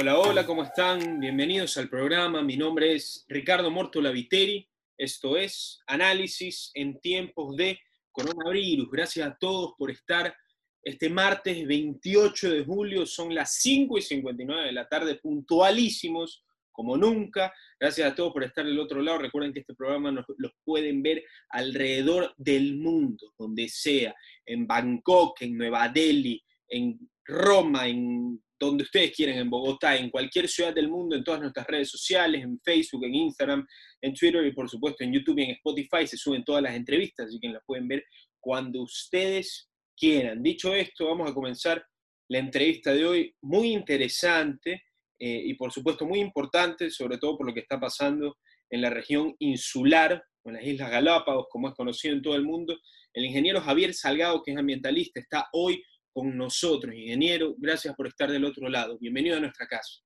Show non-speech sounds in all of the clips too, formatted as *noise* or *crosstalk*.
Hola, hola, ¿cómo están? Bienvenidos al programa. Mi nombre es Ricardo Mortola Viteri. Esto es Análisis en tiempos de coronavirus. Gracias a todos por estar este martes 28 de julio. Son las 5 y 59 de la tarde, puntualísimos como nunca. Gracias a todos por estar del otro lado. Recuerden que este programa los pueden ver alrededor del mundo, donde sea, en Bangkok, en Nueva Delhi, en Roma, en donde ustedes quieran, en Bogotá, en cualquier ciudad del mundo, en todas nuestras redes sociales, en Facebook, en Instagram, en Twitter y por supuesto en YouTube y en Spotify se suben todas las entrevistas, así que las pueden ver cuando ustedes quieran. Dicho esto, vamos a comenzar la entrevista de hoy, muy interesante eh, y por supuesto muy importante, sobre todo por lo que está pasando en la región insular, en las Islas Galápagos, como es conocido en todo el mundo. El ingeniero Javier Salgado, que es ambientalista, está hoy con nosotros. Ingeniero, gracias por estar del otro lado. Bienvenido a nuestra casa.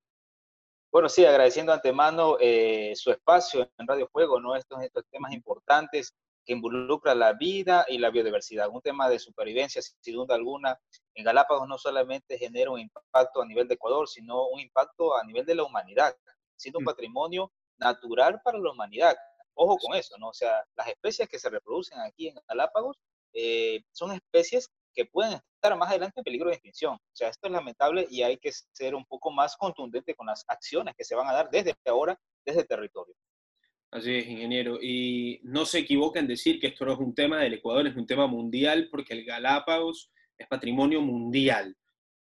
Bueno, sí, agradeciendo antemano eh, su espacio en Radio Juego, ¿no? Estos, estos temas importantes que involucran la vida y la biodiversidad. Un tema de supervivencia, sin duda alguna, en Galápagos no solamente genera un impacto a nivel de Ecuador, sino un impacto a nivel de la humanidad, siendo un mm. patrimonio natural para la humanidad. Ojo con eso, ¿no? O sea, las especies que se reproducen aquí en Galápagos eh, son especies que pueden estar más adelante en peligro de extinción. O sea, esto es lamentable y hay que ser un poco más contundente con las acciones que se van a dar desde ahora, desde territorio. Así es, ingeniero. Y no se equivoca en decir que esto no es un tema del Ecuador, es un tema mundial porque el Galápagos es patrimonio mundial.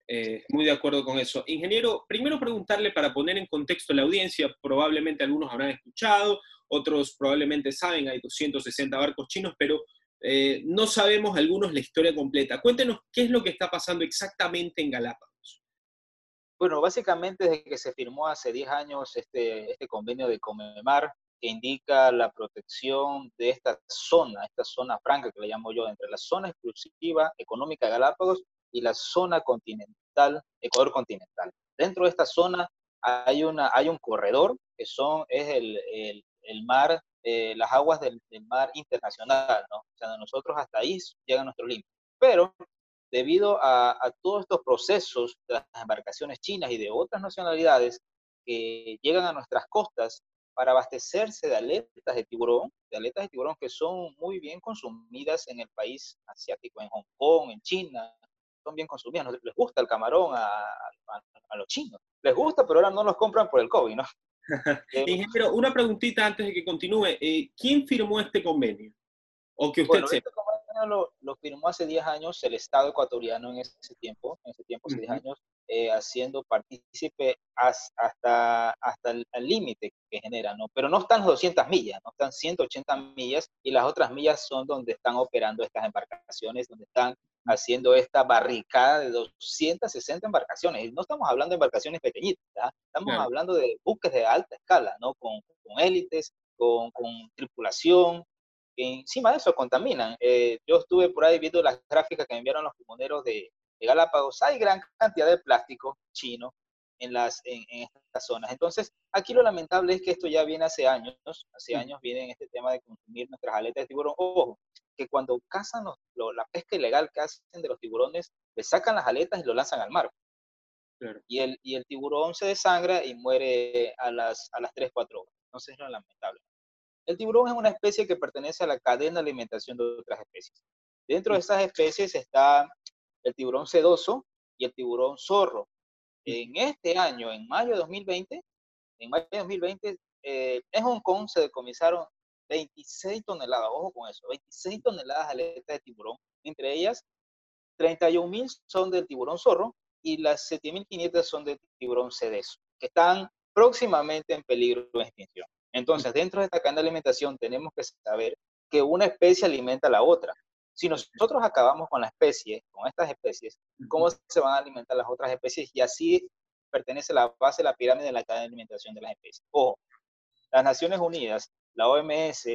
Eh, muy de acuerdo con eso. Ingeniero, primero preguntarle para poner en contexto la audiencia, probablemente algunos habrán escuchado, otros probablemente saben, hay 260 barcos chinos, pero eh, no sabemos algunos la historia completa. Cuéntenos qué es lo que está pasando exactamente en Galápagos. Bueno, básicamente desde que se firmó hace 10 años este, este convenio de Comemar, que indica la protección de esta zona, esta zona franca que le llamo yo, entre la zona exclusiva económica de Galápagos y la zona continental, Ecuador continental. Dentro de esta zona hay, una, hay un corredor que son, es el, el, el mar eh, las aguas del, mar internacional, ¿no? O sea, nosotros hasta ahí llegan nuestros límites. Pero debido a, todos estos procesos de las embarcaciones chinas y de otras nacionalidades que llegan a nuestras costas para abastecerse de aletas de tiburón, de aletas de tiburón que son muy bien consumidas en el país asiático, en Hong Kong, en China, son bien consumidas. Les gusta el camarón a, a los chinos. Les gusta, pero ahora no los compran por el COVID, ¿no? Ingeniero, una preguntita antes de que continúe. Eh, ¿Quién firmó este convenio? O que usted Este convenio lo, firmó hace 10 años el Estado ecuatoriano en ese tiempo, en ese tiempo, hace 10 años, eh, haciendo partícipe hasta, hasta el límite que genera, ¿no? Pero no están 200 millas, no están 180 millas y las otras millas son donde están operando estas embarcaciones, donde están haciendo esta barricada de 260 embarcaciones. no estamos hablando de embarcaciones pequeñitas, estamos hablando de buques de alta escala, ¿no? Con, con élites, con, con, tripulación, que encima de eso contaminan. Eh, yo estuve por ahí viendo las gráficas que me enviaron los pulmoneros de, de Galápagos. Hay gran cantidad de plástico chino en, las, en, estas zonas. Entonces, aquí lo lamentable es que esto ya viene hace años, hace años viene en este tema de consumir nuestras aletas de tiburón. Ojo, que cuando cazan la pesca ilegal que hacen de los tiburones, le sacan las aletas y lo lanzan al mar. Y, el, y el tiburón se desangra y muere a las, a las 3, 4 horas. Entonces es lo lamentable. El tiburón es una especie que pertenece a la cadena de alimentación de otras especies. Dentro de esas especies está el tiburón sedoso y el tiburón zorro. En este año, en mayo de 2020, en mayo de 2020, eh, en Hong Kong se decomisaron 26 toneladas, ojo con eso, 26 toneladas de aletas de tiburón, entre ellas 31 mil son del tiburón zorro y las 7.500 son del tiburón sedeso, que están próximamente en peligro de extinción. Entonces, dentro de esta cadena de alimentación tenemos que saber que una especie alimenta a la otra. Si nosotros acabamos con la especie, con estas especies, ¿cómo se van a alimentar las otras especies? Y así pertenece la base de la pirámide de la cadena de alimentación de las especies. Ojo, las Naciones Unidas la OMS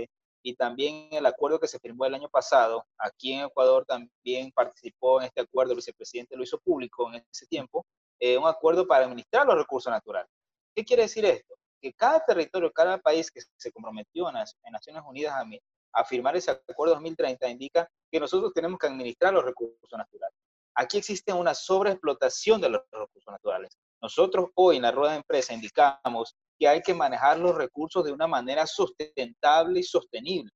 y también el acuerdo que se firmó el año pasado, aquí en Ecuador también participó en este acuerdo, el vicepresidente lo hizo público en ese tiempo, eh, un acuerdo para administrar los recursos naturales. ¿Qué quiere decir esto? Que cada territorio, cada país que se comprometió en, Naciones Unidas a, a firmar ese acuerdo 2030 indica que nosotros tenemos que administrar los recursos naturales. Aquí existe una sobreexplotación de los recursos naturales. Nosotros hoy en la rueda de empresa indicamos que hay que manejar los recursos de una manera sustentable y sostenible.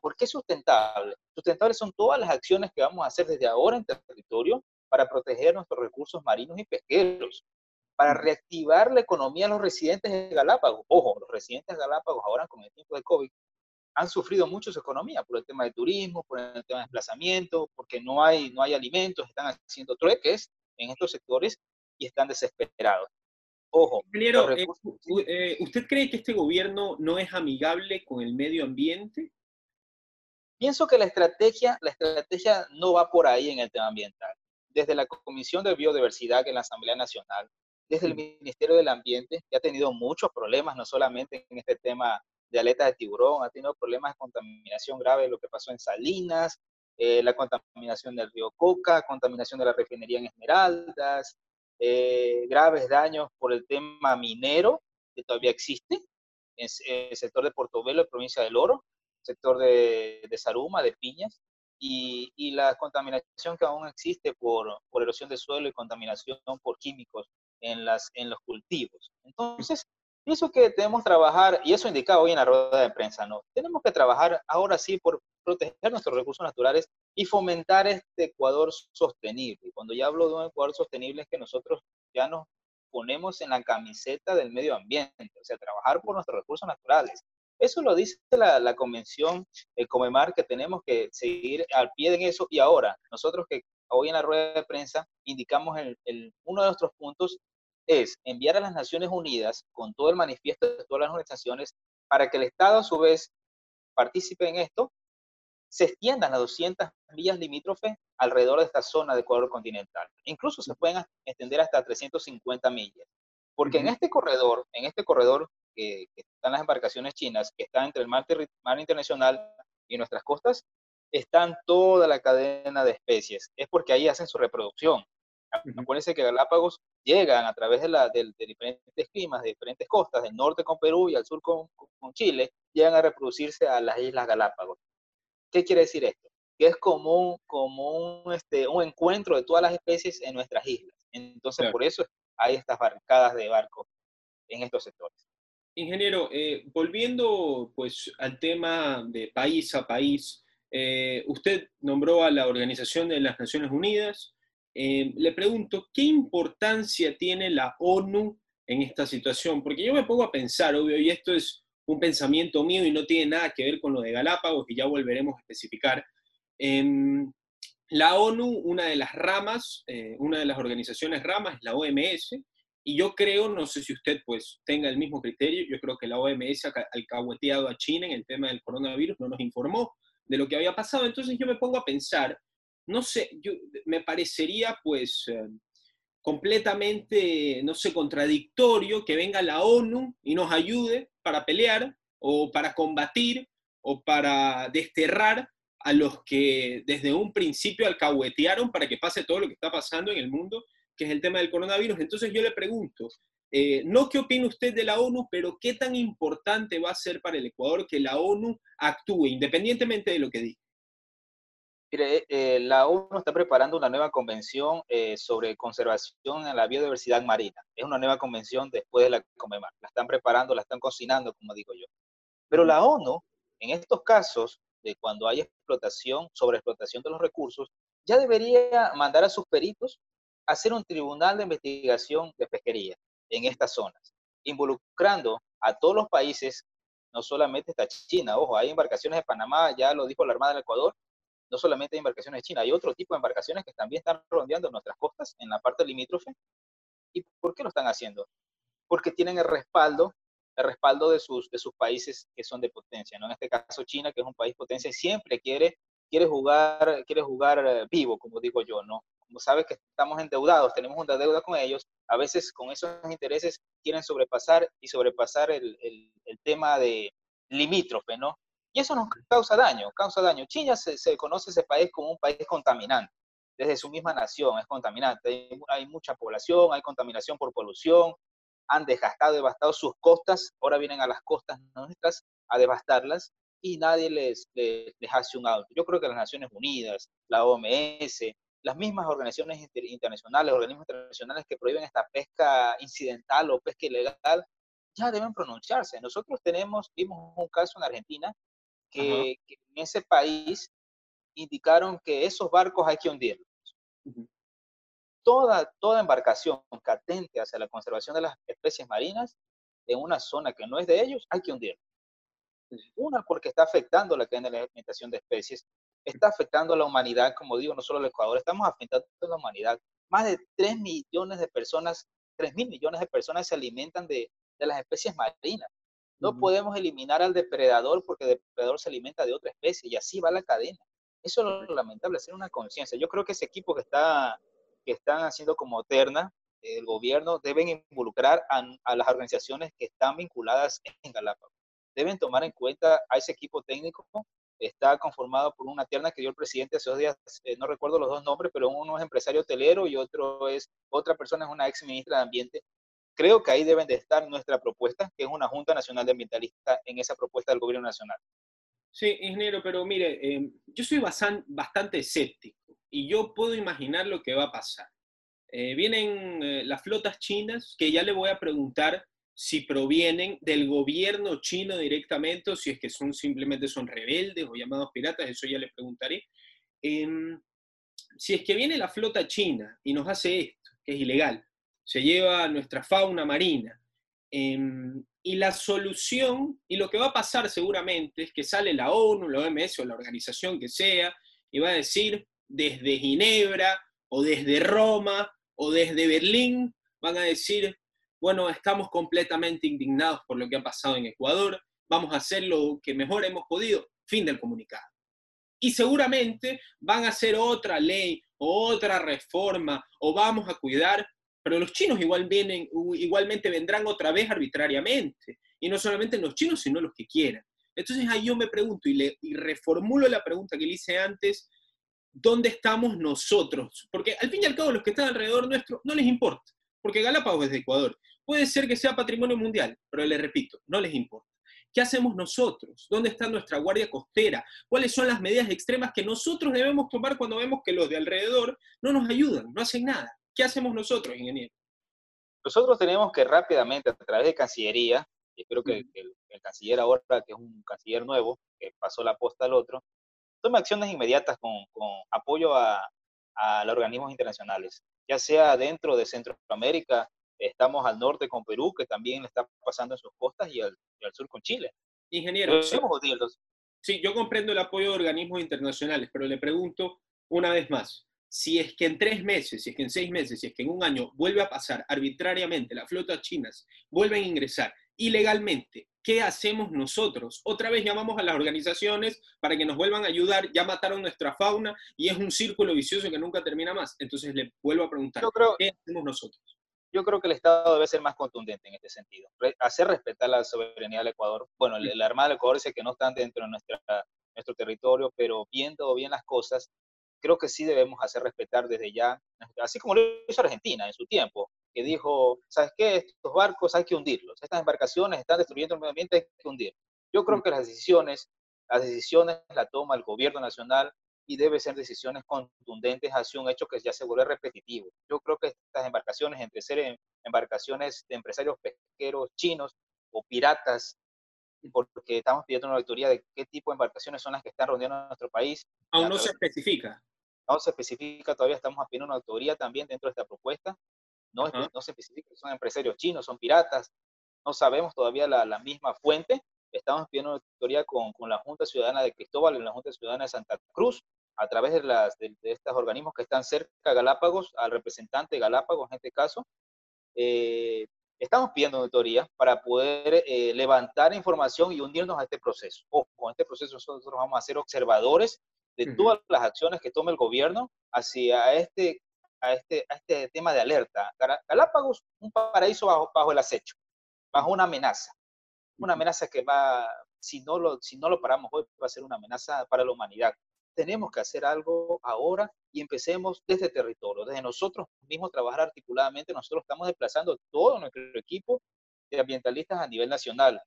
¿Por qué sustentable? Sustentables son todas las acciones que vamos a hacer desde ahora en territorio para proteger nuestros recursos marinos y pesqueros, para reactivar la economía de los residentes de Galápagos. Ojo, los residentes de Galápagos ahora con el tiempo de COVID han sufrido mucho su economía por el tema de turismo, por el tema de desplazamiento, porque no hay, no hay alimentos, están haciendo trueques en estos sectores y están desesperados. Ojo. Eh, eh, ¿usted cree que este gobierno no es amigable con el medio ambiente? Pienso que la estrategia, la estrategia no va por ahí en el tema ambiental. Desde la Comisión de Biodiversidad en la Asamblea Nacional, desde el Ministerio del Ambiente, que ha tenido muchos problemas, no solamente en este tema de aletas de tiburón, ha tenido problemas de contaminación grave, lo que pasó en Salinas, eh, la contaminación del río Coca, contaminación de la refinería en Esmeraldas, eh, graves daños por el tema minero, que todavía existe, en el sector de Portobelo, provincia del Oro, sector de, de Saruma, de Piñas, y, y, la contaminación que aún existe por, por erosión de suelo y contaminación por químicos en, las, en los cultivos. Entonces, pienso que debemos trabajar, y eso indicaba hoy en la rueda de prensa, ¿no? Tenemos que trabajar ahora sí por proteger nuestros recursos naturales y fomentar este Ecuador sostenible. Cuando ya hablo de un Ecuador sostenible es que nosotros ya nos ponemos en la camiseta del medio ambiente, o sea, trabajar por nuestros recursos naturales. Eso lo dice la, la convención, el Comemar, que tenemos que seguir al pie de eso. Y ahora, nosotros que hoy en la rueda de prensa indicamos el, el, uno de nuestros puntos es enviar a las Naciones Unidas con todo el manifiesto de todas las organizaciones para que el Estado a su vez participe en esto, se extiendan las 200 millas limítrofes alrededor de esta zona de Ecuador continental. Incluso se pueden extender hasta 350 millas. Porque en este corredor, en este corredor que, están las embarcaciones chinas, que están entre el mar, mar internacional y nuestras costas, están toda la cadena de especies. Es porque ahí hacen su reproducción. Acuérdense que Galápagos llegan a través de, la, de, diferentes climas, de diferentes costas, del norte con Perú y al sur con, con, Chile, llegan a reproducirse a las Islas Galápagos. ¿Qué quiere decir esto? Que es como un, como un, este, un encuentro de todas las especies en nuestras islas. Entonces, por eso hay estas barcadas de barcos en estos sectores. Ingeniero, eh, volviendo pues al tema de país a país, eh, usted nombró a la Organización de las Naciones Unidas, eh, le pregunto, ¿qué importancia tiene la ONU en esta situación? Porque yo me pongo a pensar, obvio, y esto es un pensamiento mío y no tiene nada que ver con lo de Galápagos, y ya volveremos a especificar. Em, la ONU, una de las ramas, eh, una de las organizaciones ramas es la OMS, y yo creo, no sé si usted pues tenga el mismo criterio, yo creo que la OMS ha alcahueteado a China en el tema del coronavirus, no nos informó de lo que había pasado, entonces yo me pongo a pensar, no sé, yo, me parecería pues eh, completamente, no sé, contradictorio que venga la ONU y nos ayude para pelear o para combatir o para desterrar a los que desde un principio alcahuetearon para que pase todo lo que está pasando en el mundo, que es el tema del coronavirus. Entonces yo le pregunto, eh, no qué opina usted de la ONU, pero qué tan importante va a ser para el Ecuador que la ONU actúe, independientemente de lo que diga. Mire, eh, la ONU está preparando una nueva convención eh, sobre conservación en la biodiversidad marina. Es una nueva convención después de la Comemar. La están preparando, la están cocinando, como digo yo. Pero la ONU, en estos casos de cuando hay explotación, sobreexplotación de los recursos, ya debería mandar a sus peritos a hacer un tribunal de investigación de pesquería en estas zonas, involucrando a todos los países, no solamente está China, ojo, hay embarcaciones de Panamá, ya lo dijo la Armada del Ecuador, no solamente hay embarcaciones de China, hay otro tipo de embarcaciones que también están rondeando nuestras costas en la parte limítrofe. ¿Y por qué lo están haciendo? Porque tienen el respaldo, el respaldo de sus, de sus países que son de potencia, ¿no? En este caso China, que es un país potencia, siempre quiere, quiere, jugar, quiere jugar eh, vivo, como digo yo, ¿no? Como sabes que estamos endeudados, tenemos una deuda con ellos, a veces con esos intereses quieren sobrepasar y sobrepasar el, el, el tema de limítrofe, ¿no? Y eso nos causa daño, causa daño. China se, conoce ese país como un país contaminante. Desde su misma nación es contaminante. Hay, mucha población, hay contaminación por polución, han desgastado, devastado sus costas, ahora vienen a las costas nuestras a devastarlas y nadie les, les, hace un auto. Yo creo que las Naciones Unidas, la OMS, las mismas organizaciones internacionales, organismos internacionales que prohíben esta pesca incidental o pesca ilegal, ya deben pronunciarse. Nosotros tenemos, vimos un caso en Argentina que, en ese país indicaron que esos barcos hay que hundirlos. Toda, toda embarcación que atente hacia la conservación de las especies marinas en una zona que no es de ellos, hay que hundirlos. Una, porque está afectando la cadena de alimentación de especies, está afectando a la humanidad, como digo, no solo al Ecuador, estamos afectando a la humanidad. Más de 3 millones de personas, 3 mil millones de personas se alimentan de, de las especies marinas. No podemos eliminar al depredador porque el depredador se alimenta de otra especie y así va la cadena. Eso es lo lamentable, hacer una conciencia. Yo creo que ese equipo que, está, que están haciendo como Terna, el gobierno, deben involucrar a, a las organizaciones que están vinculadas en Galápagos. Deben tomar en cuenta a ese equipo técnico está conformado por una terna que dio el presidente hace dos días, eh, no recuerdo los dos nombres, pero uno es empresario hotelero y otro es, otra persona es una ex ministra de Ambiente, Creo que ahí deben de estar nuestra propuesta, que es una Junta Nacional de Ambientalistas en esa propuesta del Gobierno Nacional. Sí, ingeniero, pero mire, eh, yo soy bastante escéptico y yo puedo imaginar lo que va a pasar. Eh, vienen eh, las flotas chinas, que ya le voy a preguntar si provienen del gobierno chino directamente o si es que son simplemente son rebeldes o llamados piratas, eso ya le preguntaré. Em, si es que viene la flota china y nos hace esto, que es ilegal, se lleva nuestra fauna marina. Em, y la solución, y lo que va a pasar seguramente, es que sale la ONU, la OMS o la organización que sea, y va a decir desde Ginebra o desde Roma o desde Berlín, van a decir, bueno, estamos completamente indignados por lo que ha pasado en Ecuador, vamos a hacer lo que mejor hemos podido, fin del comunicado. Y seguramente van a hacer otra ley, otra reforma, o vamos a cuidar pero los chinos igual vienen, igualmente vendrán otra vez arbitrariamente. Y no solamente los chinos, sino los que quieran. Entonces ahí yo me pregunto y, reformulo la pregunta que le hice antes, ¿dónde estamos nosotros? Porque al fin y al cabo los que están alrededor nuestro no les importa, porque Galápagos es de Ecuador. Puede ser que sea patrimonio mundial, pero le repito, no les importa. ¿Qué hacemos nosotros? ¿Dónde está nuestra guardia costera? ¿Cuáles son las medidas extremas que nosotros debemos tomar cuando vemos que los de alrededor no nos ayudan, no hacen nada? ¿Qué hacemos nosotros, ingeniero? Nosotros tenemos que rápidamente, a través de Cancillería, y espero que, el, canciller ahora, que es un canciller nuevo, que pasó la posta al otro, tome acciones inmediatas con, apoyo a, los organismos internacionales, ya sea dentro de Centroamérica, estamos al norte con Perú, que también le está pasando en sus costas, y al, sur con Chile. Ingeniero, sí, yo comprendo el apoyo de organismos internacionales, pero le pregunto una vez más, si es que en tres meses, si es que en seis meses, si es que en un año vuelve a pasar arbitrariamente, las flotas chinas vuelven a ingresar ilegalmente, ¿qué hacemos nosotros? Otra vez llamamos a las organizaciones para que nos vuelvan a ayudar, ya mataron nuestra fauna y es un círculo vicioso que nunca termina más. Entonces le vuelvo a preguntar, ¿qué hacemos nosotros? Yo creo que el Estado debe ser más contundente en este sentido, hacer respetar la soberanía del Ecuador. Bueno, la Armada del Ecuador dice que no están dentro de nuestra, nuestro territorio, pero viendo bien las cosas, creo que sí debemos hacer respetar desde ya, así como lo hizo Argentina en su tiempo, que dijo, ¿sabes qué? Estos barcos hay que hundirlos, estas embarcaciones están destruyendo el medio ambiente, hay que hundir. Yo creo mm. que las decisiones, las decisiones las toma el gobierno nacional y debe ser decisiones contundentes hacia un hecho que ya se vuelve repetitivo. Yo creo que estas embarcaciones, entre ser embarcaciones de empresarios pesqueros chinos o piratas, porque estamos pidiendo una auditoría de qué tipo de embarcaciones son las que están rodeando nuestro país. Aún no se especifica. No se especifica, todavía estamos pidiendo una auditoría también dentro de esta propuesta. No, no se especifica son empresarios chinos, son piratas. No sabemos todavía la, la misma fuente. Estamos pidiendo una auditoría con, con, la Junta Ciudadana de Cristóbal y la Junta Ciudadana de Santa Cruz, a través de, las, de, estos organismos que están cerca de Galápagos, al representante de Galápagos en este caso, eh, Estamos pidiendo auditoría para poder eh, levantar información y unirnos a este proceso. Ojo, con este proceso nosotros vamos a ser observadores de todas las acciones que tome el gobierno hacia este, a este, a este tema de alerta. Galápagos, un paraíso bajo, bajo el acecho, bajo una amenaza. Una amenaza que va, si no, lo, si no lo paramos hoy, va a ser una amenaza para la humanidad tenemos que hacer algo ahora y empecemos desde territorio, desde nosotros mismos trabajar articuladamente. Nosotros estamos desplazando todo nuestro equipo de ambientalistas a nivel nacional,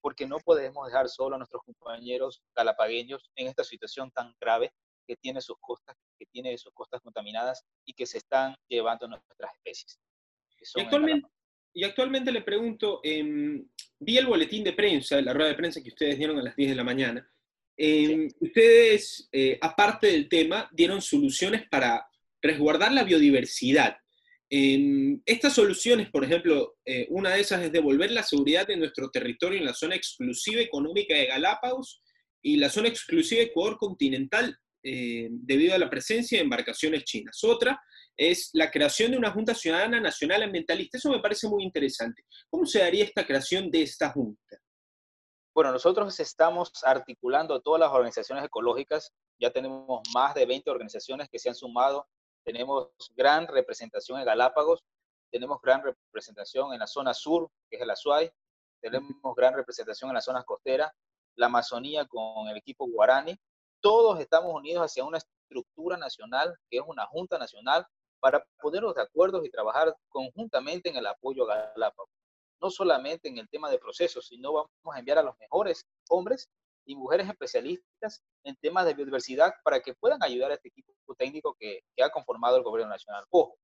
porque no podemos dejar solo a nuestros compañeros galapagueños en esta situación tan grave que tiene sus costas, que tiene sus costas contaminadas y que se están llevando nuestras especies. Y actualmente, y actualmente, le pregunto, eh, vi el boletín de prensa, la rueda de prensa que ustedes dieron a las 10 de la mañana. Em, ustedes, eh, aparte del tema, dieron soluciones para resguardar la biodiversidad. Em, estas soluciones, por ejemplo, eh, una de esas es devolver la seguridad de nuestro territorio en la zona exclusiva económica de Galápagos y la zona exclusiva de Ecuador continental eh, debido a la presencia de embarcaciones chinas. Otra es la creación de una Junta Ciudadana Nacional Ambientalista. Eso me parece muy interesante. ¿Cómo se daría esta creación de esta Junta? Bueno, nosotros estamos articulando todas las organizaciones ecológicas. Ya tenemos más de 20 organizaciones que se han sumado tenemos gran representación en Galápagos, tenemos gran representación en la zona sur, que es el Azuay, tenemos gran representación en las zonas costeras, la Amazonía con el equipo Guarani. Todos estamos unidos hacia una estructura nacional, que es una junta nacional, para ponernos de acuerdo y trabajar conjuntamente en el apoyo a Galápagos. No solamente en el tema de procesos, sino vamos a enviar a los mejores hombres y mujeres especialistas en temas de biodiversidad para que puedan ayudar a este equipo técnico que, ha conformado el gobierno nacional. Ojo,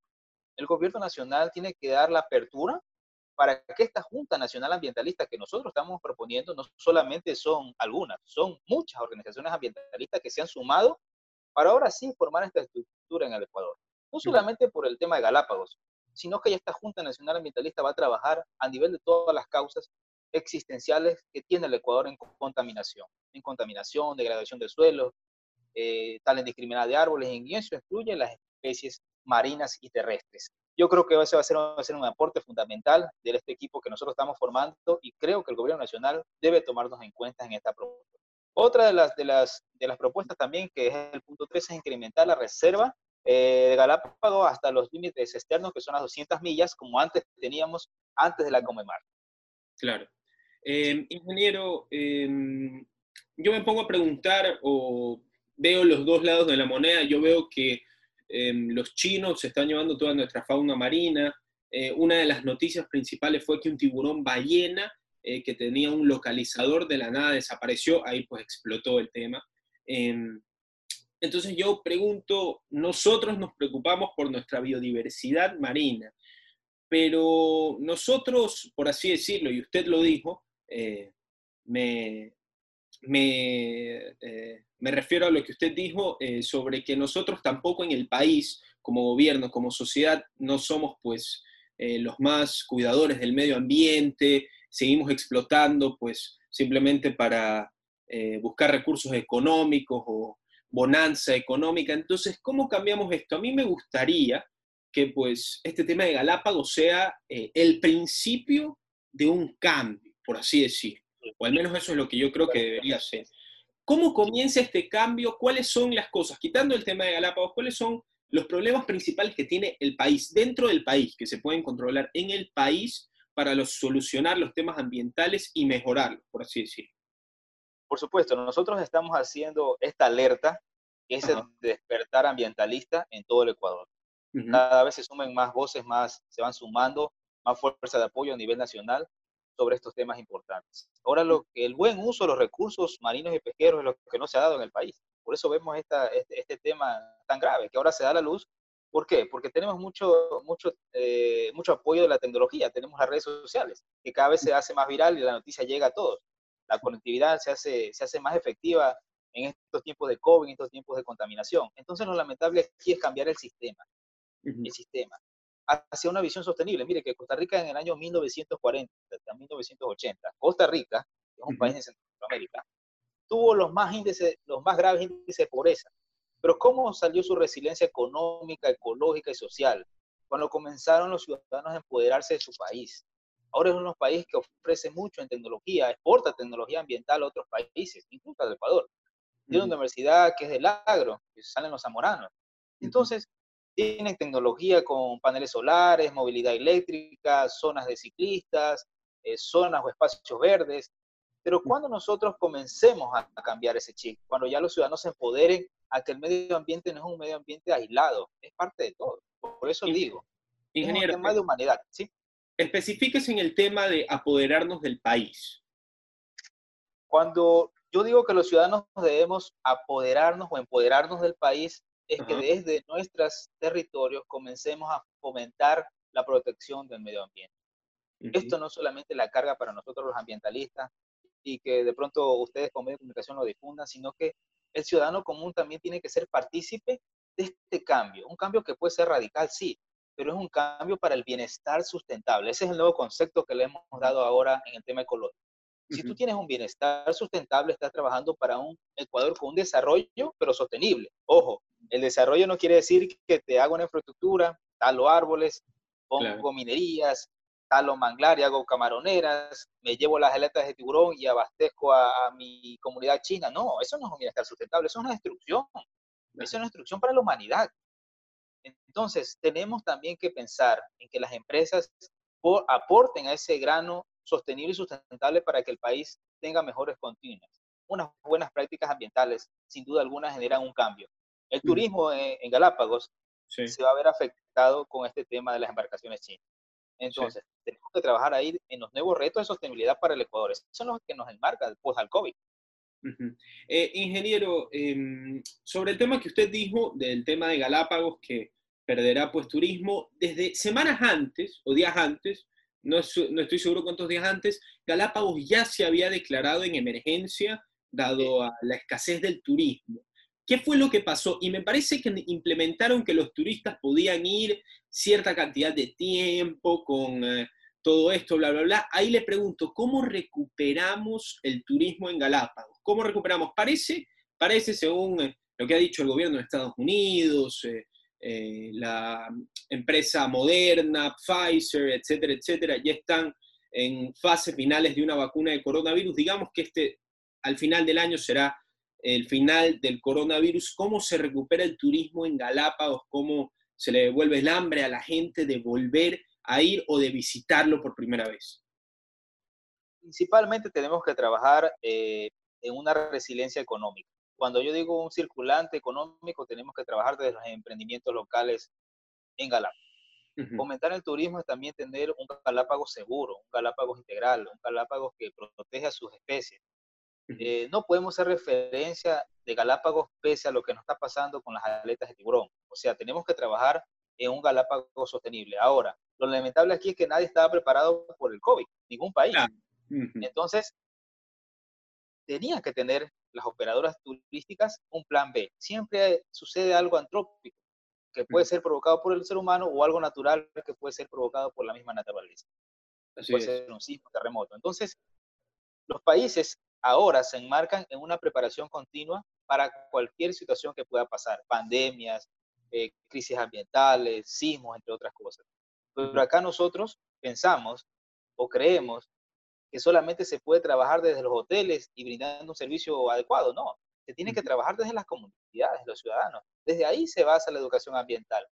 el gobierno nacional tiene que dar la apertura para que esta Junta Nacional Ambientalista que nosotros estamos proponiendo no solamente son algunas, son muchas organizaciones ambientalistas que se han sumado para ahora sí formar esta estructura en el Ecuador. No solamente por el tema de Galápagos, sino que esta Junta Nacional Ambientalista va a trabajar a nivel de todas las causas existenciales que tiene el Ecuador en contaminación, en contaminación, degradación del suelo, eh, tal indiscriminada de árboles, y en eso incluye las especies marinas y terrestres. Yo creo que ese va a ser, va a ser un aporte fundamental de este equipo que nosotros estamos formando y creo que el gobierno nacional debe tomarnos en cuenta en esta propuesta. Otra de las, de las, de las propuestas también, que es el punto 3, es incrementar la reserva eh, de Galápagos hasta los límites externos, que son las 200 millas, como antes teníamos antes de la Comemar. Claro. Em, ingeniero, em, yo me pongo a preguntar o veo los dos lados de la moneda. Yo veo que em, los chinos se están llevando toda nuestra fauna marina. Eh, una de las noticias principales fue que un tiburón ballena eh, que tenía un localizador de la nada desapareció. Ahí pues explotó el tema. Entonces yo pregunto, nosotros nos preocupamos por nuestra biodiversidad marina, pero nosotros, por así decirlo, y usted lo dijo, eh, me, eh, me, refiero a lo que usted dijo eh, sobre que nosotros tampoco en el país, como gobierno, como sociedad, no somos pues los más cuidadores del medio ambiente, seguimos explotando pues simplemente para buscar recursos económicos o bonanza económica. Entonces, ¿cómo cambiamos esto? A mí me gustaría que pues este tema de Galápagos sea el principio de un cambio por así decir. O al menos eso es lo que yo creo que debería ser. ¿Cómo comienza este cambio? ¿Cuáles son las cosas? Quitando el tema de Galápagos, ¿cuáles son los problemas principales que tiene el país, dentro del país, que se pueden controlar en el país para solucionar los temas ambientales y mejorarlos, por así decir? Por supuesto, nosotros estamos haciendo esta alerta, que es el despertar ambientalista en todo el Ecuador. Cada vez se suman más voces, más se van sumando, más fuerza de apoyo a nivel nacional sobre estos temas importantes. Ahora, lo que el buen uso de los recursos marinos y pesqueros es lo que no se ha dado en el país. Por eso vemos esta, este, este, tema tan grave, que ahora se da a la luz. ¿Por qué? Porque tenemos mucho, mucho, eh, mucho apoyo de la tecnología, tenemos las redes sociales, que cada vez se hace más viral y la noticia llega a todos. La conectividad se hace, se hace más efectiva en estos tiempos de COVID, en estos tiempos de contaminación. Entonces, lo lamentable aquí es cambiar el sistema. El sistema hacia una visión sostenible. Mire que Costa Rica en el año 1940 hasta 1980, Costa Rica, que es un país de Centroamérica, tuvo los más, índices, los más graves índices de pobreza. Pero ¿cómo salió su resiliencia económica, ecológica y social? Cuando comenzaron los ciudadanos a empoderarse de su país. Ahora es uno de los países que ofrece mucho en tecnología, exporta tecnología ambiental a otros países, incluso al Ecuador. Tiene una universidad que es del agro, que salen los zamoranos. Entonces, tienen tecnología con paneles solares, movilidad eléctrica, zonas de ciclistas, eh, zonas o espacios verdes. Pero cuando nosotros comencemos a, cambiar ese chip, cuando ya los ciudadanos se empoderen a que el medio ambiente no es un medio ambiente aislado, es parte de todo. Por eso digo, ingeniero, es un tema de humanidad, ¿sí? Especifíquese en el tema de apoderarnos del país. Cuando yo digo que los ciudadanos debemos apoderarnos o empoderarnos del país, es que desde nuestros territorios comencemos a fomentar la protección del medio ambiente. Esto no solamente la carga para nosotros los ambientalistas y que de pronto ustedes con medios de comunicación lo difundan, sino que el ciudadano común también tiene que ser partícipe de este cambio. Un cambio que puede ser radical, sí, pero es un cambio para el bienestar sustentable. Ese es el nuevo concepto que le hemos dado ahora en el tema ecológico. Si tú tienes un bienestar sustentable, estás trabajando para un Ecuador con un desarrollo, pero sostenible. Ojo, el desarrollo no quiere decir que te haga una infraestructura, talo árboles, pongo minerías, talo manglar y hago camaroneras, me llevo las aletas de tiburón y abastezco a, a, mi comunidad china. No, eso no es un bienestar sustentable, eso es una destrucción. Eso es una destrucción para la humanidad. Entonces, tenemos también que pensar en que las empresas aporten a ese grano sostenible y sustentable para que el país tenga mejores continuas. Unas buenas prácticas ambientales, sin duda alguna, generan un cambio. El turismo en, Galápagos se va a ver afectado con este tema de las embarcaciones chinas. Entonces, tenemos que trabajar ahí en los nuevos retos de sostenibilidad para el Ecuador. Esos son los que nos enmarcan después al COVID. Eh, ingeniero, em, sobre el tema que usted dijo del tema de Galápagos, que perderá pues turismo, desde semanas antes o días antes, no, estoy seguro cuántos días antes, Galápagos ya se había declarado en emergencia dado a la escasez del turismo. ¿Qué fue lo que pasó? Y me parece que implementaron que los turistas podían ir cierta cantidad de tiempo con eh, todo esto, bla, bla, bla. Ahí le pregunto, ¿cómo recuperamos el turismo en Galápagos? ¿Cómo recuperamos? Parece, parece según eh, lo que ha dicho el gobierno de Estados Unidos, eh, eh, la empresa Moderna, Pfizer, etcétera, etcétera, ya están en fases finales de una vacuna de coronavirus. Digamos que este al final del año será el final del coronavirus. ¿Cómo se recupera el turismo en Galápagos? ¿Cómo se le devuelve el hambre a la gente de volver a ir o de visitarlo por primera vez? Principalmente tenemos que trabajar eh, en una resiliencia económica. Cuando yo digo un circulante económico, tenemos que trabajar desde los emprendimientos locales en Galápagos. Fomentar el turismo es también tener un Galápagos seguro, un Galápagos integral, un Galápagos que protege a sus especies. Eh, no podemos hacer referencia de Galápagos pese a lo que nos está pasando con las aletas de tiburón. O sea, tenemos que trabajar en un Galápagos sostenible. Ahora, lo lamentable aquí es que nadie estaba preparado por el COVID, ningún país. Entonces, tenían que tener las operadoras turísticas un plan B. Siempre sucede algo antrópico que puede ser provocado por el ser humano o algo natural que puede ser provocado por la misma naturaleza. puede ser un sismo, terremoto. Entonces, los países ahora se enmarcan en una preparación continua para cualquier situación que pueda pasar, pandemias, eh, crisis ambientales, sismos, entre otras cosas. Pero acá nosotros pensamos o creemos que solamente se puede trabajar desde los hoteles y brindando un servicio adecuado. No, se tiene que trabajar desde las comunidades, los ciudadanos. Desde ahí se basa la educación ambiental.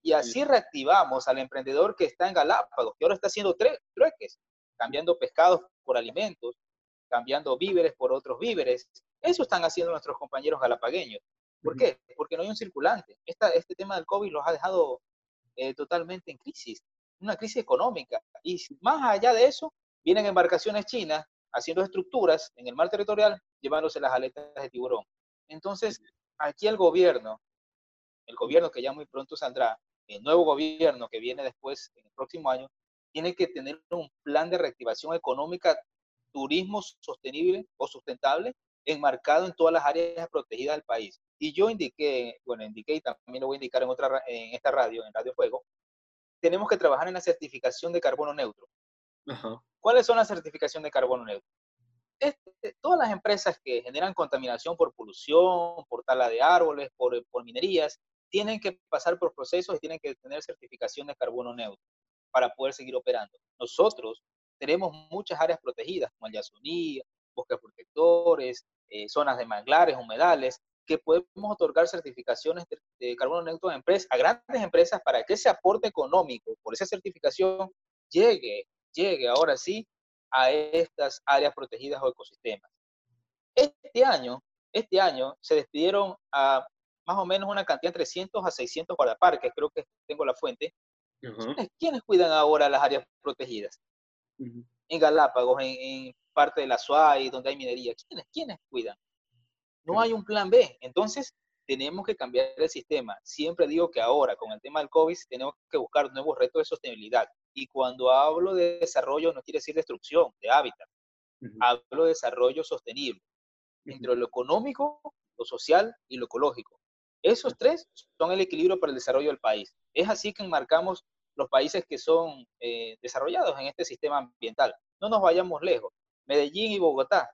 Y así reactivamos al emprendedor que está en Galápagos, que ahora está haciendo trueques, cambiando pescados por alimentos, cambiando víveres por otros víveres. Eso están haciendo nuestros compañeros galapagueños. ¿Por qué? Porque no hay un circulante. este tema del COVID los ha dejado eh, totalmente en crisis, una crisis económica. Y más allá de eso, vienen embarcaciones chinas haciendo estructuras en el mar territorial, llevándose las aletas de tiburón. Entonces, aquí el gobierno, el gobierno que ya muy pronto saldrá, el nuevo gobierno que viene después, en el próximo año, tiene que tener un plan de reactivación económica, turismo sostenible o sustentable, enmarcado en todas las áreas protegidas del país. Y yo indiqué, bueno, indiqué y también lo voy a indicar en, otra, en esta radio, en Radio Fuego, tenemos que trabajar en la certificación de carbono neutro. ¿Cuáles son las certificaciones de carbono neutro? Este, todas las empresas que generan contaminación por polución, por tala de árboles, por, por minerías, tienen que pasar por procesos y tienen que tener certificación de carbono neutro para poder seguir operando. Nosotros tenemos muchas áreas protegidas, como el Yasuní, bosques protectores, eh, zonas de manglares, humedales, que podemos otorgar certificaciones de, carbono neutro a, empresas, a grandes empresas para que ese aporte económico por esa certificación llegue, llegue ahora sí a estas áreas protegidas o ecosistemas. Este año, este año se despidieron a más o menos una cantidad de 300 a 600 guardaparques, creo que tengo la fuente. ¿Quiénes, cuidan ahora las áreas protegidas? En Galápagos, en, parte de la SUAI, donde hay minería. ¿Quiénes, ¿Quiénes cuidan? No hay un plan B. Entonces, tenemos que cambiar el sistema. Siempre digo que ahora, con el tema del COVID, tenemos que buscar nuevos retos de sostenibilidad. Y cuando hablo de desarrollo, no quiere decir destrucción de hábitat. Hablo de desarrollo sostenible, entre lo económico, lo social y lo ecológico. Esos tres son el equilibrio para el desarrollo del país. Es así que enmarcamos los países que son eh, desarrollados en este sistema ambiental. No nos vayamos lejos. Medellín y Bogotá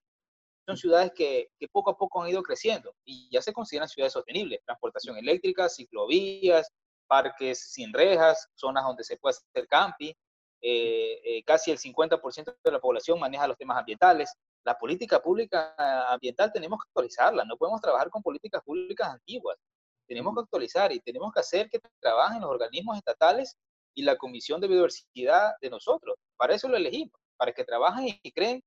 son ciudades que, que, poco a poco han ido creciendo y ya se consideran ciudades sostenibles. Transportación eléctrica, ciclovías, parques sin rejas, zonas donde se puede hacer camping. Eh, eh, casi el 50% de la población maneja los temas ambientales. La política pública ambiental tenemos que actualizarla, no podemos trabajar con políticas públicas antiguas. Tenemos que actualizar y tenemos que hacer que trabajen los organismos estatales y la Comisión de Biodiversidad de nosotros. Para eso lo elegimos, para que trabajen y creen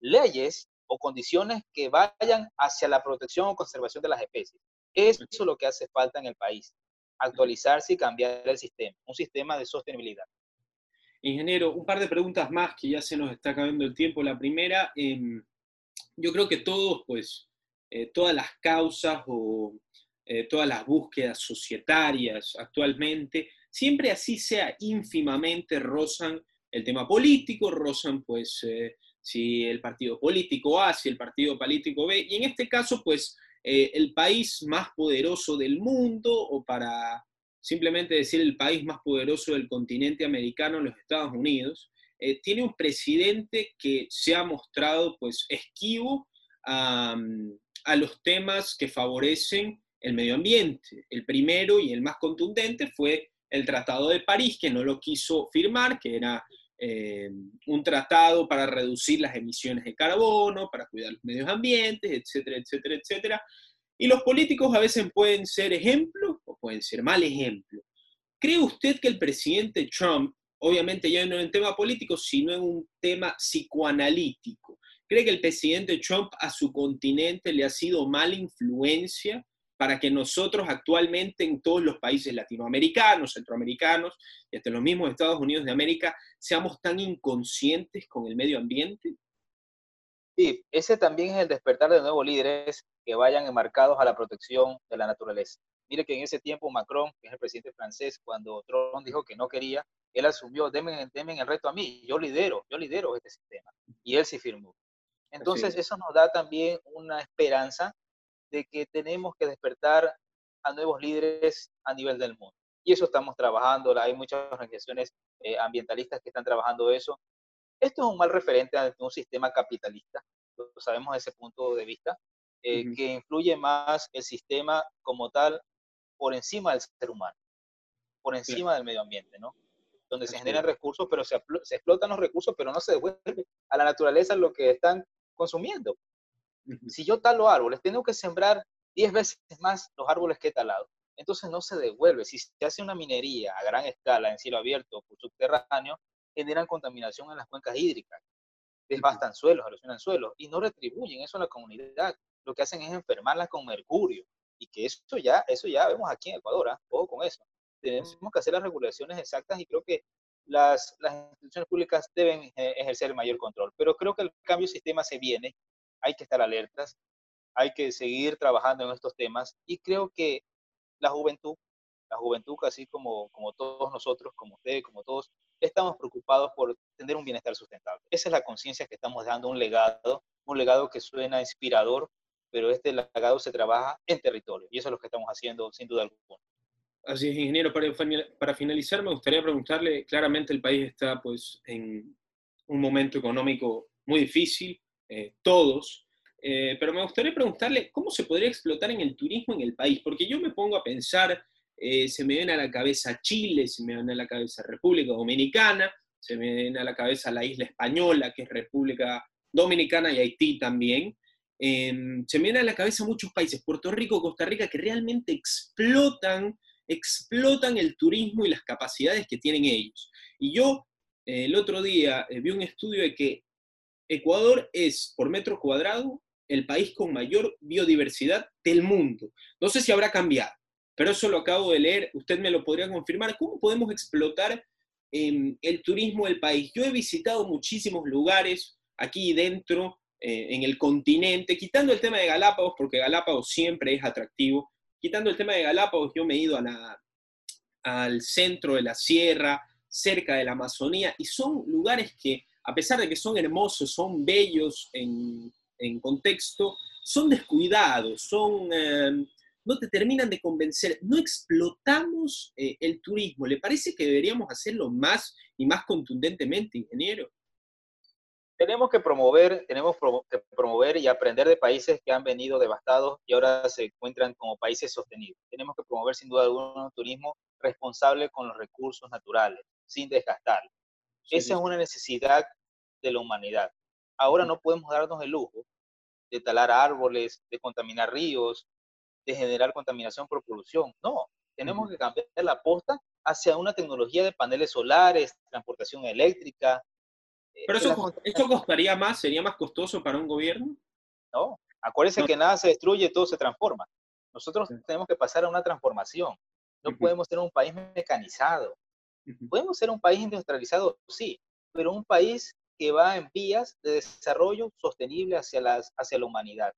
leyes o condiciones que vayan hacia la protección o conservación de las especies. Eso es lo que hace falta en el país, actualizarse y cambiar el sistema, un sistema de sostenibilidad. Ingeniero, un par de preguntas más que ya se nos está acabando el tiempo. La primera, em, yo creo que todos, pues, eh, todas las causas o eh, todas las búsquedas societarias actualmente, siempre así sea ínfimamente, rozan el tema político, rozan pues eh, si el partido político A, si el partido político B, y en este caso pues eh, el país más poderoso del mundo, o para simplemente decir el país más poderoso del continente americano, los Estados Unidos, tiene un presidente que se ha mostrado pues esquivo a, a los temas que favorecen el medio ambiente. El primero y el más contundente fue el Tratado de París, que no lo quiso firmar, que era eh, un tratado para reducir las emisiones de carbono, para cuidar los medios ambientes, etcétera, etcétera, etcétera. Y los políticos a veces pueden ser ejemplos o pueden ser mal ejemplos. ¿Cree usted que el presidente Trump, obviamente ya no en tema político, sino en un tema psicoanalítico, cree que el presidente Trump a su continente le ha sido mala influencia para que nosotros actualmente en todos los países latinoamericanos, centroamericanos y hasta los mismos Estados Unidos de América seamos tan inconscientes con el medio ambiente? Sí, ese también es el despertar de nuevos líderes que vayan enmarcados a la protección de la naturaleza. Mire que en ese tiempo Macron, que es el presidente francés, cuando Trump dijo que no quería, él asumió, denme, el reto a mí, yo lidero, yo lidero este sistema. Y él sí firmó. Entonces eso nos da también una esperanza de que tenemos que despertar a nuevos líderes a nivel del mundo. Y eso estamos trabajando, hay muchas organizaciones eh, ambientalistas que están trabajando eso. Esto es un mal referente ante un sistema capitalista, lo sabemos desde ese punto de vista, eh, que influye más el sistema como tal por encima del ser humano, por encima del medio ambiente, ¿no? Donde se generan recursos, pero se, se explotan los recursos, pero no se devuelve a la naturaleza lo que están consumiendo. Si yo talo árboles, tengo que sembrar 10 veces más los árboles que he talado. Entonces no se devuelve. Si se hace una minería a gran escala en cielo abierto o subterráneo, generan contaminación en las cuencas hídricas, devastan suelos, erosionan suelos y no retribuyen eso a la comunidad. Lo que hacen es enfermarlas con mercurio y que eso ya, eso ya vemos aquí en Ecuador, ¿eh? ojo con eso. Tenemos que hacer las regulaciones exactas y creo que las, las instituciones públicas deben eh, ejercer el mayor control. Pero creo que el cambio de sistema se viene hay que estar alertas, hay que seguir trabajando en estos temas y creo que la juventud, la juventud así como, como todos nosotros, como ustedes, como todos, estamos preocupados por tener un bienestar sustentable. Esa es la conciencia que estamos dando, un legado, un legado que suena inspirador, pero este legado se trabaja en territorio y eso es lo que estamos haciendo sin duda alguna. Así es, ingeniero. Para, finalizar, me gustaría preguntarle, claramente el país está pues en un momento económico muy difícil, eh, todos, eh, pero me gustaría preguntarle cómo se podría explotar en el turismo en el país, porque yo me pongo a pensar, eh, se me viene a la cabeza Chile, se me viene a la cabeza República Dominicana, se me viene a la cabeza la isla española, que es República Dominicana y Haití también. Em, se me viene a la cabeza muchos países, Puerto Rico, Costa Rica, que realmente explotan, explotan el turismo y las capacidades que tienen ellos. Y yo el otro día vi un estudio de que Ecuador es, por metro cuadrado, el país con mayor biodiversidad del mundo. No sé si habrá cambiado, pero eso lo acabo de leer, usted me lo podría confirmar. ¿Cómo podemos explotar em, el turismo del país? Yo he visitado muchísimos lugares, aquí dentro, eh, en el continente, quitando el tema de Galápagos, porque Galápagos siempre es atractivo, quitando el tema de Galápagos, yo me he ido al centro de la sierra, cerca de la Amazonía, y son lugares que, a pesar de que son hermosos, son bellos en, contexto, son descuidados, son, eh, no te terminan de convencer. No explotamos eh, el turismo. ¿Le parece que deberíamos hacerlo más y más contundentemente, ingeniero? tenemos que promover, tenemos que promover y aprender de países que han venido devastados y ahora se encuentran como países sostenidos. Tenemos que promover sin duda alguna un turismo responsable con los recursos naturales, sin desgastar. Esa es una necesidad de la humanidad. Ahora no podemos darnos el lujo de talar árboles, de contaminar ríos, de generar contaminación por polución. No, tenemos que cambiar la posta hacia una tecnología de paneles solares, transportación eléctrica, pero eso, eso costaría más, sería más costoso para un gobierno. No, acuérdense que nada se destruye, todo se transforma. Nosotros tenemos que pasar a una transformación. No podemos ser un país mecanizado. Podemos ser un país industrializado, sí, pero un país que va en vías de desarrollo sostenible hacia, las, hacia la humanidad.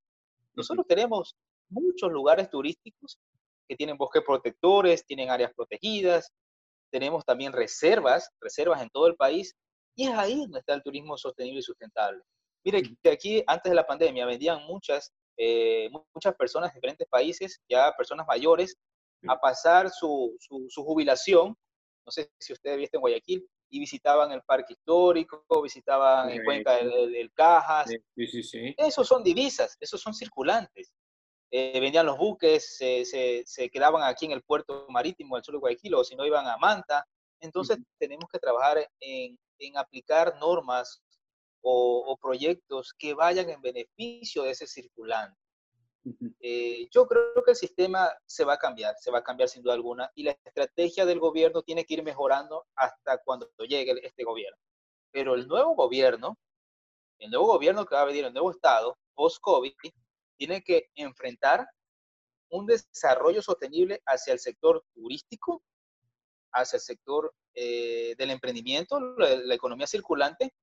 Nosotros tenemos muchos lugares turísticos que tienen bosques protectores, tienen áreas protegidas, tenemos también reservas, reservas en todo el país y es ahí donde está el turismo sostenible y sustentable. Mire que aquí, antes de la pandemia, vendían muchas, eh, muchas personas de diferentes países, ya personas mayores, a pasar su, su, jubilación. No sé si ustedes viste en Guayaquil, y visitaban el parque histórico, visitaban en Cuenca el, Cajas. Sí, sí, sí. Esos son divisas, esos son circulantes. Eh, vendían los buques, se, se, quedaban aquí en el puerto marítimo del sur de Guayaquil, o si no iban a Manta. Entonces tenemos que trabajar en, en aplicar normas o, proyectos que vayan en beneficio de ese circulante. Eh, yo creo que el sistema se va a cambiar, se va a cambiar sin duda alguna, y la estrategia del gobierno tiene que ir mejorando hasta cuando llegue este gobierno. Pero el nuevo gobierno, el nuevo gobierno que va a venir, el nuevo Estado, post-COVID, tiene que enfrentar un desarrollo sostenible hacia el sector turístico, hacia el sector eh, del emprendimiento, la, economía circulante,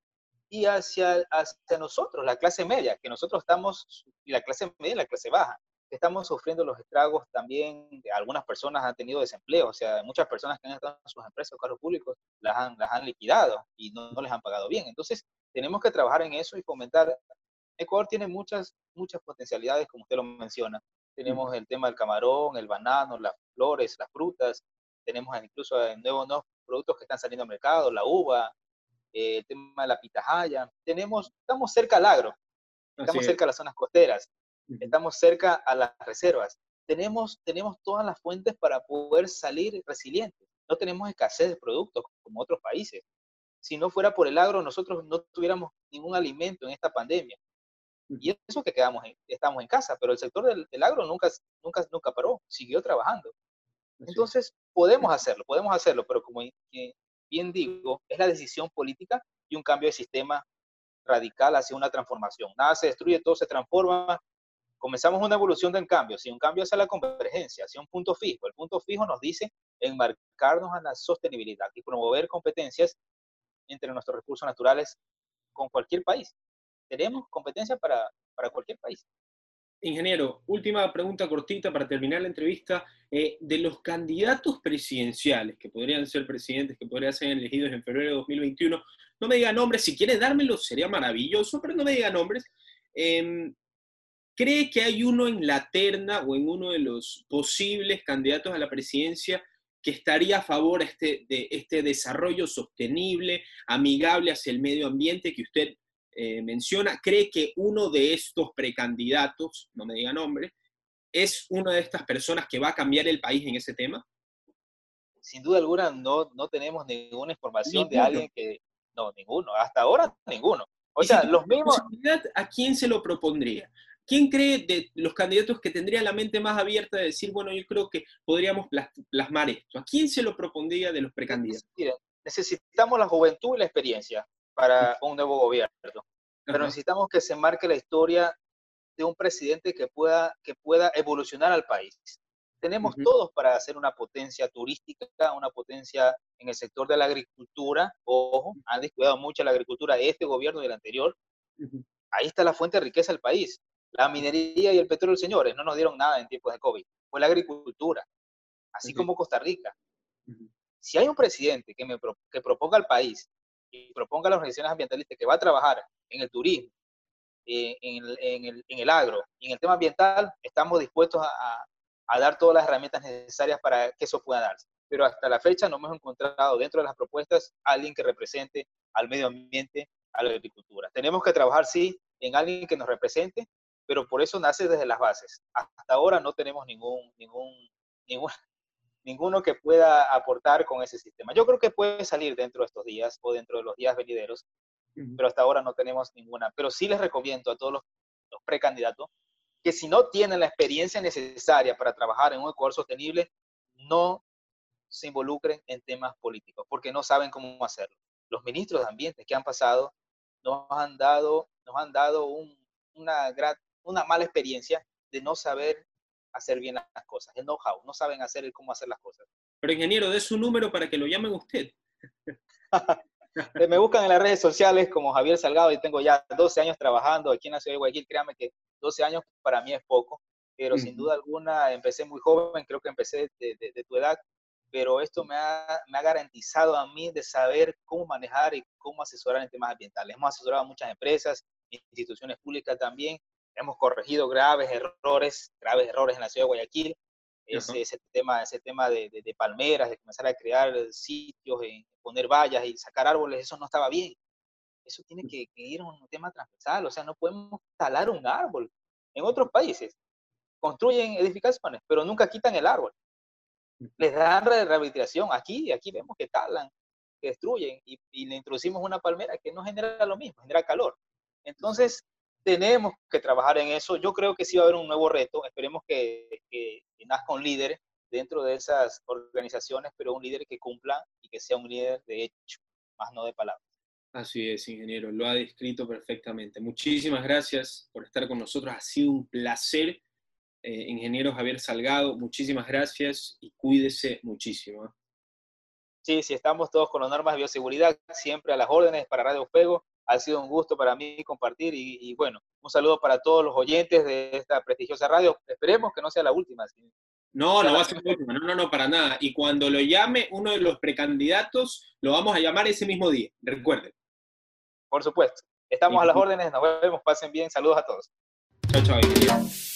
y hacia, hacia nosotros, la clase media, que nosotros estamos, y la clase media y la clase baja, que estamos sufriendo los estragos también, algunas personas han tenido desempleo, o sea, muchas personas que han estado en sus empresas o cargos públicos las han, las han liquidado y no, no les han pagado bien. Entonces, tenemos que trabajar en eso y fomentar. Ecuador tiene muchas, muchas potencialidades, como usted lo menciona. Tenemos el tema del camarón, el banano, las flores, las frutas, tenemos incluso nuevos, nuevos productos que están saliendo al mercado, la uva, eh, el tema de la pitahaya. Tenemos, estamos cerca al agro, estamos cerca a las zonas costeras, estamos cerca a las reservas. Tenemos, tenemos todas las fuentes para poder salir resilientes. No tenemos escasez de productos como otros países. Si no fuera por el agro, nosotros no tuviéramos ningún alimento en esta pandemia. Y eso que quedamos estamos en casa, pero el sector del, del, agro nunca, nunca, nunca paró, siguió trabajando. Entonces, podemos hacerlo, podemos hacerlo, pero como bien digo, es la decisión política y un cambio de sistema radical hacia una transformación. Nada se destruye, todo se transforma. Comenzamos una evolución del cambio, si un cambio hacia la convergencia, hacia un punto fijo. El punto fijo nos dice enmarcarnos en la sostenibilidad y promover competencias entre nuestros recursos naturales con cualquier país. Tenemos competencia para, para cualquier país. Ingeniero, última pregunta cortita para terminar la entrevista. Eh, de los candidatos presidenciales que podrían ser presidentes, que podrían ser elegidos en febrero de 2021, no me diga nombres, si quiere dármelos sería maravilloso, pero no me diga nombres. Em, ¿Cree que hay uno en la terna o en uno de los posibles candidatos a la presidencia que estaría a favor este, de este desarrollo sostenible, amigable hacia el medio ambiente que usted eh, menciona, cree que uno de estos precandidatos, no me diga nombre, es una de estas personas que va a cambiar el país en ese tema? Sin duda alguna, no, no tenemos ninguna información de alguien que... No, ninguno. Hasta ahora, ninguno. O sea, los mismos... ¿A quién se lo propondría? ¿Quién cree de los candidatos que tendría la mente más abierta de decir, bueno, yo creo que podríamos plasmar esto? ¿A quién se lo propondría de los precandidatos? necesitamos la juventud y la experiencia para un nuevo gobierno. Pero necesitamos que se marque la historia de un presidente que pueda, que pueda evolucionar al país. Tenemos todos para hacer una potencia turística, una potencia en el sector de la agricultura. Ojo, han descuidado mucho la agricultura de este gobierno y del anterior. Ahí está la fuente de riqueza del país. La minería y el petróleo, señores, no nos dieron nada en tiempos de COVID. Fue la agricultura, así como Costa Rica. Si hay un presidente que, me que proponga al país y proponga a las organizaciones ambientalistas que va a trabajar en el turismo, en, el, en, el, en, el, agro y en el tema ambiental, estamos dispuestos a, dar todas las herramientas necesarias para que eso pueda darse. Pero hasta la fecha no hemos encontrado dentro de las propuestas alguien que represente al medio ambiente, a la agricultura. Tenemos que trabajar, sí, en alguien que nos represente, pero por eso nace desde las bases. Hasta ahora no tenemos ningún, ningún, ningún, ninguno que pueda aportar con ese sistema. Yo creo que puede salir dentro de estos días o dentro de los días venideros, pero hasta ahora no tenemos ninguna. Pero sí les recomiendo a todos los, precandidatos que si no tienen la experiencia necesaria para trabajar en un Ecuador sostenible, no se involucren en temas políticos, porque no saben cómo hacerlo. Los ministros de Ambiente que han pasado nos han dado, nos han dado una, una mala experiencia de no saber hacer bien las cosas, el know-how, no saben hacer cómo hacer las cosas. Pero ingeniero, dé su número para que lo llamen usted. *laughs* Me buscan en las redes sociales como Javier Salgado y tengo ya 12 años trabajando aquí en la ciudad de Guayaquil. Créame que 12 años para mí es poco, pero sin duda alguna empecé muy joven, creo que empecé de, de, tu edad, pero esto me ha, me ha, garantizado a mí de saber cómo manejar y cómo asesorar en temas ambientales. Hemos asesorado a muchas empresas, instituciones públicas también, hemos corregido graves errores, graves errores en la ciudad de Guayaquil. Ese, ese tema, ese tema de, de, palmeras, de comenzar a crear sitios, en poner vallas y sacar árboles, eso no estaba bien. Eso tiene que, ir a un tema transversal, o sea, no podemos talar un árbol. En otros países construyen edificaciones, pero nunca quitan el árbol. Les dan rehabilitación. Aquí, aquí vemos que talan, que destruyen y, y le introducimos una palmera que no genera lo mismo, genera calor. Entonces, tenemos que trabajar en eso. Yo creo que sí va a haber un nuevo reto. Esperemos que, que, nazca un líder dentro de esas organizaciones, pero un líder que cumpla y que sea un líder de hecho, más no de palabras. Así es, ingeniero, lo ha descrito perfectamente. Muchísimas gracias por estar con nosotros. Ha sido un placer, eh, ingeniero Javier Salgado. Muchísimas gracias y cuídese muchísimo. ¿eh? Sí, sí, estamos todos con las normas de bioseguridad, siempre a las órdenes para Radio Fuego ha sido un gusto para mí compartir y, bueno, un saludo para todos los oyentes de esta prestigiosa radio. Esperemos que no sea la última. No, no va a ser la última, no, no, no, para nada. Y cuando lo llame uno de los precandidatos, lo vamos a llamar ese mismo día, recuerden. Por supuesto. Estamos a las órdenes, nos vemos, pasen bien, saludos a todos. Chao, chao.